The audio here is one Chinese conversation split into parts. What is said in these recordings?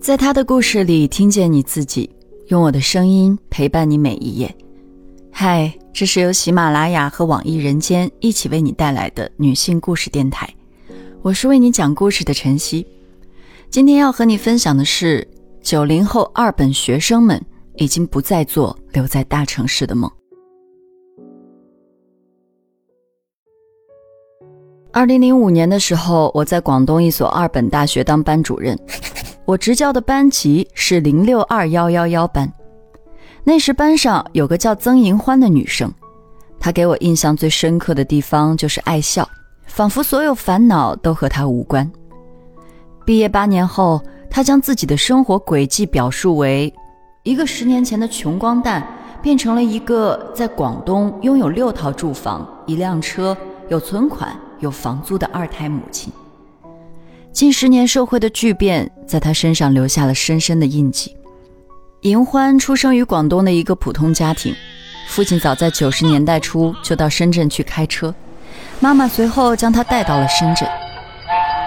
在他的故事里听见你自己，用我的声音陪伴你每一页。嗨，这是由喜马拉雅和网易人间一起为你带来的女性故事电台，我是为你讲故事的晨曦。今天要和你分享的是，九零后二本学生们已经不再做留在大城市的梦。二零零五年的时候，我在广东一所二本大学当班主任。我执教的班级是零六二幺幺幺班，那时班上有个叫曾银欢的女生，她给我印象最深刻的地方就是爱笑，仿佛所有烦恼都和她无关。毕业八年后，她将自己的生活轨迹表述为：一个十年前的穷光蛋，变成了一个在广东拥有六套住房、一辆车、有存款、有房租的二胎母亲。近十年社会的巨变，在他身上留下了深深的印记。银欢出生于广东的一个普通家庭，父亲早在九十年代初就到深圳去开车，妈妈随后将他带到了深圳。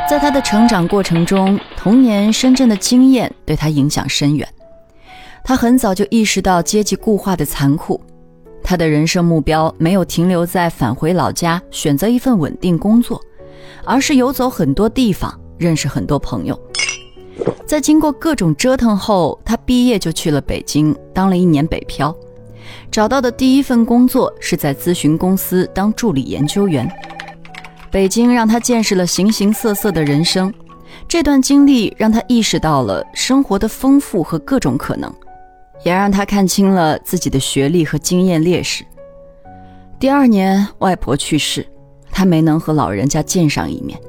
在他的成长过程中，童年深圳的经验对他影响深远。他很早就意识到阶级固化的残酷，他的人生目标没有停留在返回老家选择一份稳定工作，而是游走很多地方。认识很多朋友，在经过各种折腾后，他毕业就去了北京，当了一年北漂。找到的第一份工作是在咨询公司当助理研究员。北京让他见识了形形色色的人生，这段经历让他意识到了生活的丰富和各种可能，也让他看清了自己的学历和经验劣势。第二年，外婆去世，他没能和老人家见上一面。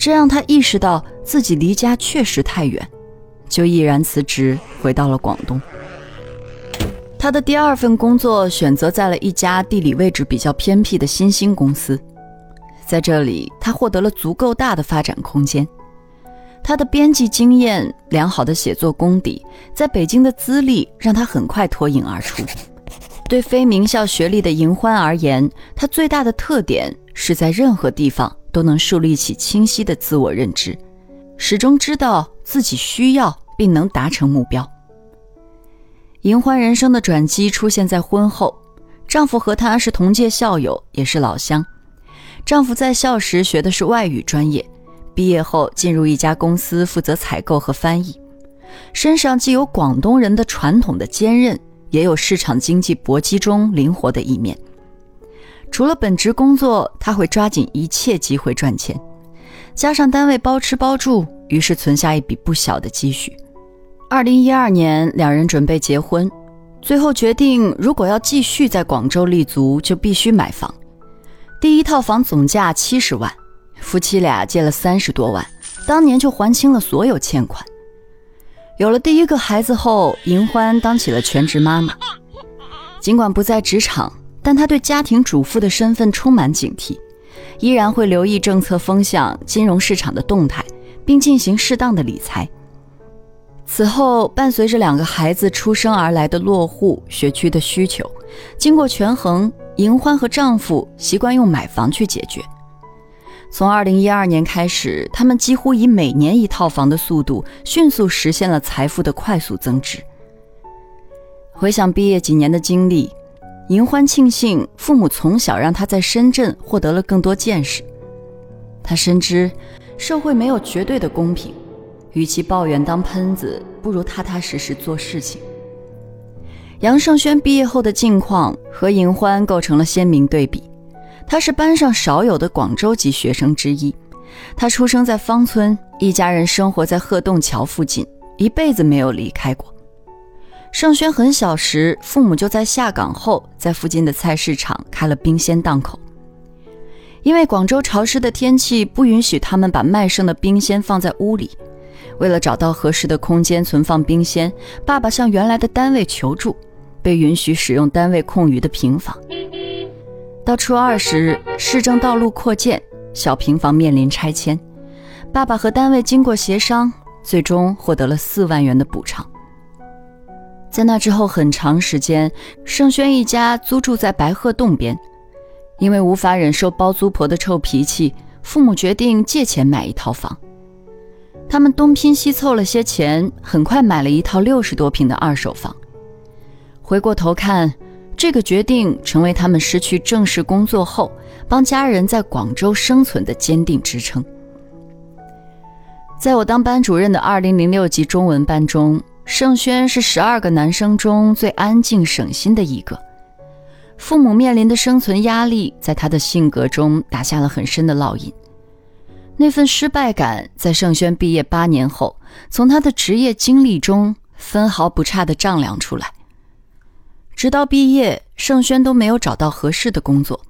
这让他意识到自己离家确实太远，就毅然辞职回到了广东。他的第二份工作选择在了一家地理位置比较偏僻的新兴公司，在这里他获得了足够大的发展空间。他的编辑经验、良好的写作功底，在北京的资历让他很快脱颖而出。对非名校学历的银欢而言，他最大的特点是在任何地方。都能树立起清晰的自我认知，始终知道自己需要并能达成目标。银欢人生的转机出现在婚后，丈夫和她是同届校友，也是老乡。丈夫在校时学的是外语专业，毕业后进入一家公司负责采购和翻译，身上既有广东人的传统的坚韧，也有市场经济搏击中灵活的一面。除了本职工作，他会抓紧一切机会赚钱，加上单位包吃包住，于是存下一笔不小的积蓄。二零一二年，两人准备结婚，最后决定，如果要继续在广州立足，就必须买房。第一套房总价七十万，夫妻俩借了三十多万，当年就还清了所有欠款。有了第一个孩子后，银欢当起了全职妈妈，尽管不在职场。但他对家庭主妇的身份充满警惕，依然会留意政策风向、金融市场的动态，并进行适当的理财。此后，伴随着两个孩子出生而来的落户、学区的需求，经过权衡，银欢和丈夫习惯用买房去解决。从二零一二年开始，他们几乎以每年一套房的速度，迅速实现了财富的快速增值。回想毕业几年的经历。银欢庆幸父母从小让他在深圳获得了更多见识。他深知社会没有绝对的公平，与其抱怨当喷子，不如踏踏实实做事情。杨胜轩毕业后的境况和银欢构成了鲜明对比。他是班上少有的广州籍学生之一，他出生在芳村，一家人生活在鹤洞桥附近，一辈子没有离开过。盛轩很小时，父母就在下岗后，在附近的菜市场开了冰鲜档口。因为广州潮湿的天气不允许他们把卖剩的冰鲜放在屋里，为了找到合适的空间存放冰鲜，爸爸向原来的单位求助，被允许使用单位空余的平房。到初二时，市政道路扩建，小平房面临拆迁，爸爸和单位经过协商，最终获得了四万元的补偿。在那之后很长时间，盛轩一家租住在白鹤洞边。因为无法忍受包租婆的臭脾气，父母决定借钱买一套房。他们东拼西凑了些钱，很快买了一套六十多平的二手房。回过头看，这个决定成为他们失去正式工作后，帮家人在广州生存的坚定支撑。在我当班主任的二零零六级中文班中，盛轩是十二个男生中最安静省心的一个。父母面临的生存压力，在他的性格中打下了很深的烙印。那份失败感在盛轩毕业八年后，从他的职业经历中分毫不差地丈量出来。直到毕业，盛轩都没有找到合适的工作。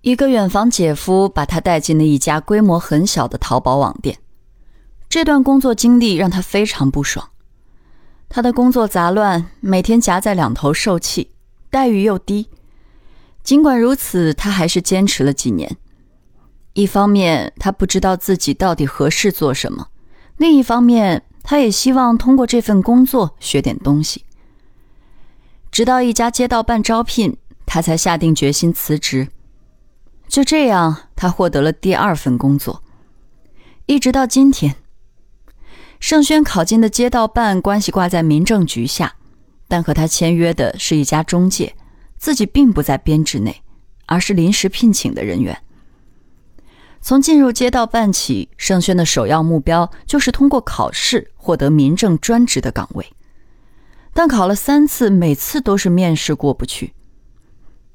一个远房姐夫把他带进了一家规模很小的淘宝网店。这段工作经历让他非常不爽。他的工作杂乱，每天夹在两头受气，待遇又低。尽管如此，他还是坚持了几年。一方面，他不知道自己到底合适做什么；另一方面，他也希望通过这份工作学点东西。直到一家街道办招聘，他才下定决心辞职。就这样，他获得了第二份工作。一直到今天，盛轩考进的街道办关系挂在民政局下，但和他签约的是一家中介，自己并不在编制内，而是临时聘请的人员。从进入街道办起，盛轩的首要目标就是通过考试获得民政专职的岗位。但考了三次，每次都是面试过不去。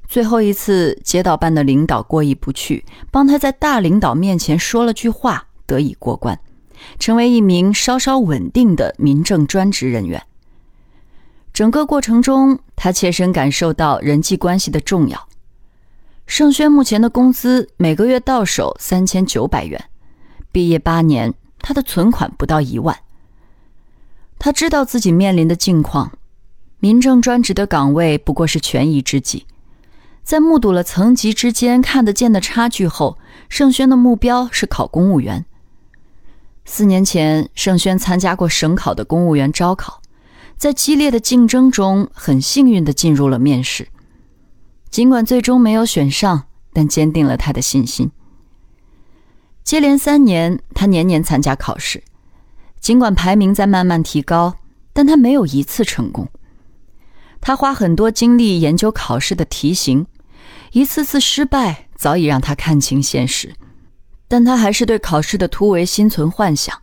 最后一次，街道办的领导过意不去，帮他在大领导面前说了句话，得以过关，成为一名稍稍稳定的民政专职人员。整个过程中，他切身感受到人际关系的重要。盛轩目前的工资每个月到手三千九百元，毕业八年，他的存款不到一万。他知道自己面临的境况，民政专职的岗位不过是权宜之计。在目睹了层级之间看得见的差距后，盛轩的目标是考公务员。四年前，盛轩参加过省考的公务员招考，在激烈的竞争中，很幸运地进入了面试。尽管最终没有选上，但坚定了他的信心。接连三年，他年年参加考试，尽管排名在慢慢提高，但他没有一次成功。他花很多精力研究考试的题型，一次次失败早已让他看清现实，但他还是对考试的突围心存幻想。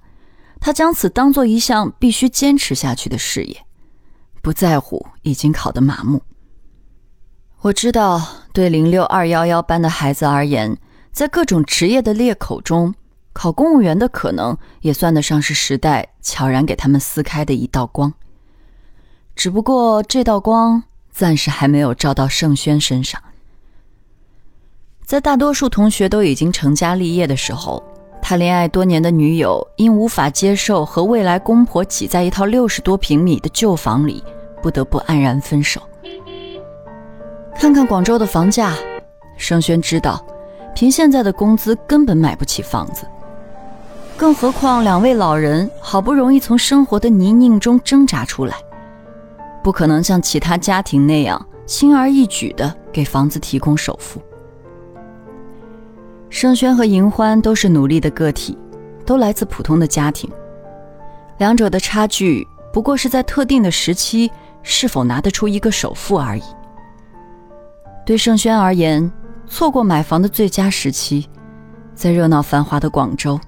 他将此当做一项必须坚持下去的事业，不在乎已经考得麻木。我知道，对零六二幺幺班的孩子而言，在各种职业的裂口中，考公务员的可能也算得上是时代悄然给他们撕开的一道光。只不过，这道光暂时还没有照到盛轩身上。在大多数同学都已经成家立业的时候，他恋爱多年的女友因无法接受和未来公婆挤在一套六十多平米的旧房里，不得不黯然分手。看看广州的房价，盛轩知道，凭现在的工资根本买不起房子。更何况两位老人好不容易从生活的泥泞中挣扎出来，不可能像其他家庭那样轻而易举地给房子提供首付。盛轩和银欢都是努力的个体，都来自普通的家庭，两者的差距不过是在特定的时期是否拿得出一个首付而已。对盛轩而言，错过买房的最佳时期，在热闹繁华的广州，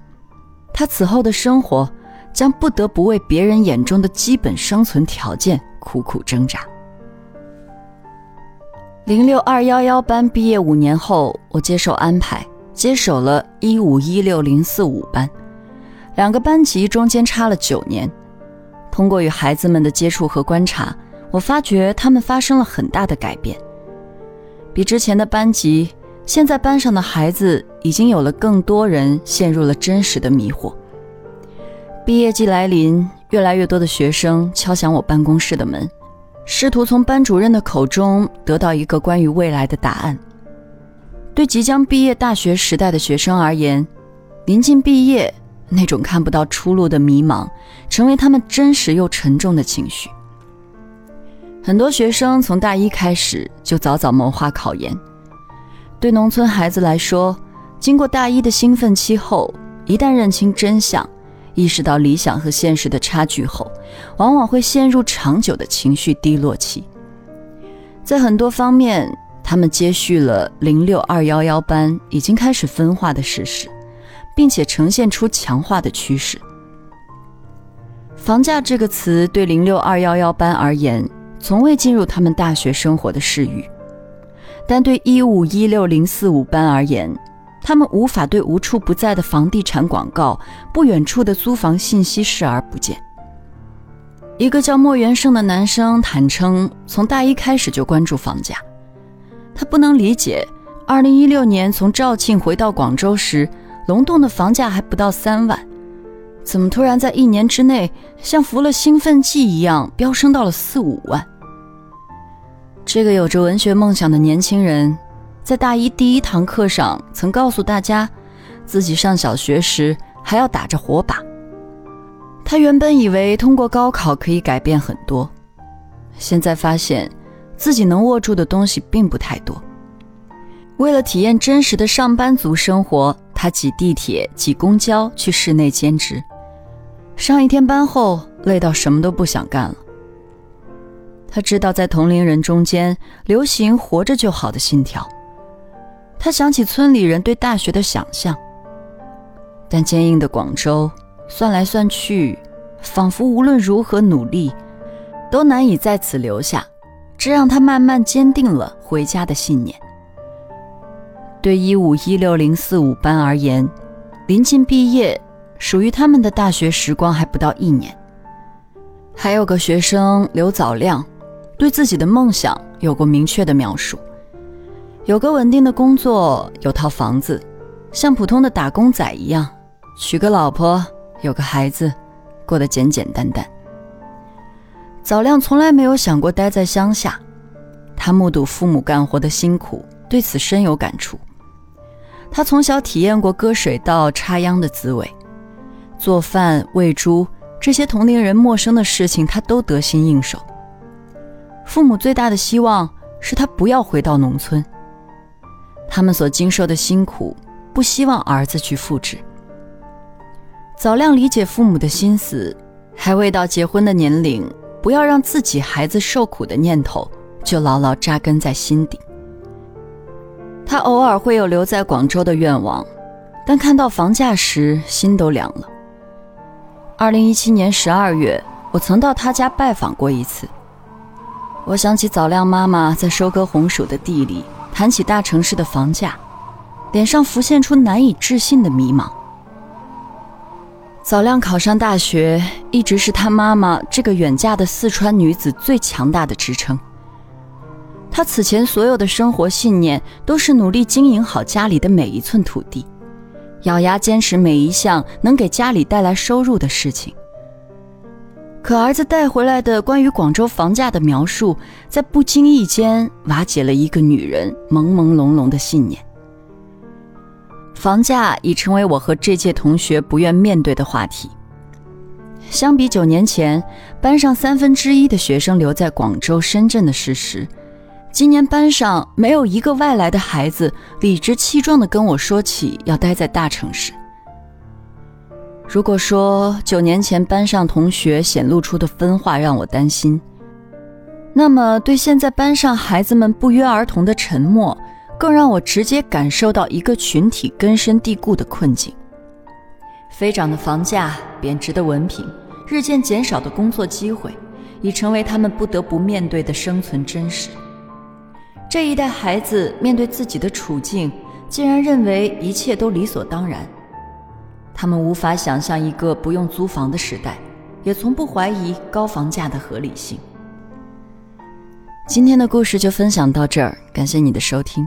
他此后的生活将不得不为别人眼中的基本生存条件苦苦挣扎。零六二幺幺班毕业五年后，我接受安排，接手了一五一六零四五班，两个班级中间差了九年。通过与孩子们的接触和观察，我发觉他们发生了很大的改变。比之前的班级，现在班上的孩子已经有了更多人陷入了真实的迷惑。毕业季来临，越来越多的学生敲响我办公室的门，试图从班主任的口中得到一个关于未来的答案。对即将毕业大学时代的学生而言，临近毕业，那种看不到出路的迷茫，成为他们真实又沉重的情绪。很多学生从大一开始就早早谋划考研。对农村孩子来说，经过大一的兴奋期后，一旦认清真相，意识到理想和现实的差距后，往往会陷入长久的情绪低落期。在很多方面，他们接续了零六二幺幺班已经开始分化的事实，并且呈现出强化的趋势。房价这个词对零六二幺幺班而言，从未进入他们大学生活的视域，但对一五一六零四五班而言，他们无法对无处不在的房地产广告、不远处的租房信息视而不见。一个叫莫元胜的男生坦称，从大一开始就关注房价。他不能理解，2016年从肇庆回到广州时，龙洞的房价还不到三万，怎么突然在一年之内，像服了兴奋剂一样飙升到了四五万？这个有着文学梦想的年轻人。在大一第一堂课上，曾告诉大家，自己上小学时还要打着火把。他原本以为通过高考可以改变很多，现在发现自己能握住的东西并不太多。为了体验真实的上班族生活，他挤地铁、挤公交去市内兼职。上一天班后，累到什么都不想干了。他知道在同龄人中间流行“活着就好”的信条。他想起村里人对大学的想象，但坚硬的广州算来算去，仿佛无论如何努力，都难以在此留下。这让他慢慢坚定了回家的信念。对一五一六零四五班而言，临近毕业，属于他们的大学时光还不到一年。还有个学生刘早亮，对自己的梦想有过明确的描述。有个稳定的工作，有套房子，像普通的打工仔一样，娶个老婆，有个孩子，过得简简单单。早亮从来没有想过待在乡下，他目睹父母干活的辛苦，对此深有感触。他从小体验过割水稻、插秧的滋味，做饭、喂猪这些同龄人陌生的事情，他都得心应手。父母最大的希望是他不要回到农村。他们所经受的辛苦，不希望儿子去复制。早亮理解父母的心思，还未到结婚的年龄，不要让自己孩子受苦的念头就牢牢扎根在心底。他偶尔会有留在广州的愿望，但看到房价时心都凉了。二零一七年十二月，我曾到他家拜访过一次。我想起早亮妈妈在收割红薯的地里。谈起大城市的房价，脸上浮现出难以置信的迷茫。早亮考上大学，一直是他妈妈这个远嫁的四川女子最强大的支撑。她此前所有的生活信念，都是努力经营好家里的每一寸土地，咬牙坚持每一项能给家里带来收入的事情。可儿子带回来的关于广州房价的描述，在不经意间瓦解了一个女人朦朦胧胧的信念。房价已成为我和这届同学不愿面对的话题。相比九年前班上三分之一的学生留在广州、深圳的事实，今年班上没有一个外来的孩子理直气壮地跟我说起要待在大城市。如果说九年前班上同学显露出的分化让我担心，那么对现在班上孩子们不约而同的沉默，更让我直接感受到一个群体根深蒂固的困境：飞涨的房价、贬值的文凭、日渐减少的工作机会，已成为他们不得不面对的生存真实。这一代孩子面对自己的处境，竟然认为一切都理所当然。他们无法想象一个不用租房的时代，也从不怀疑高房价的合理性。今天的故事就分享到这儿，感谢你的收听，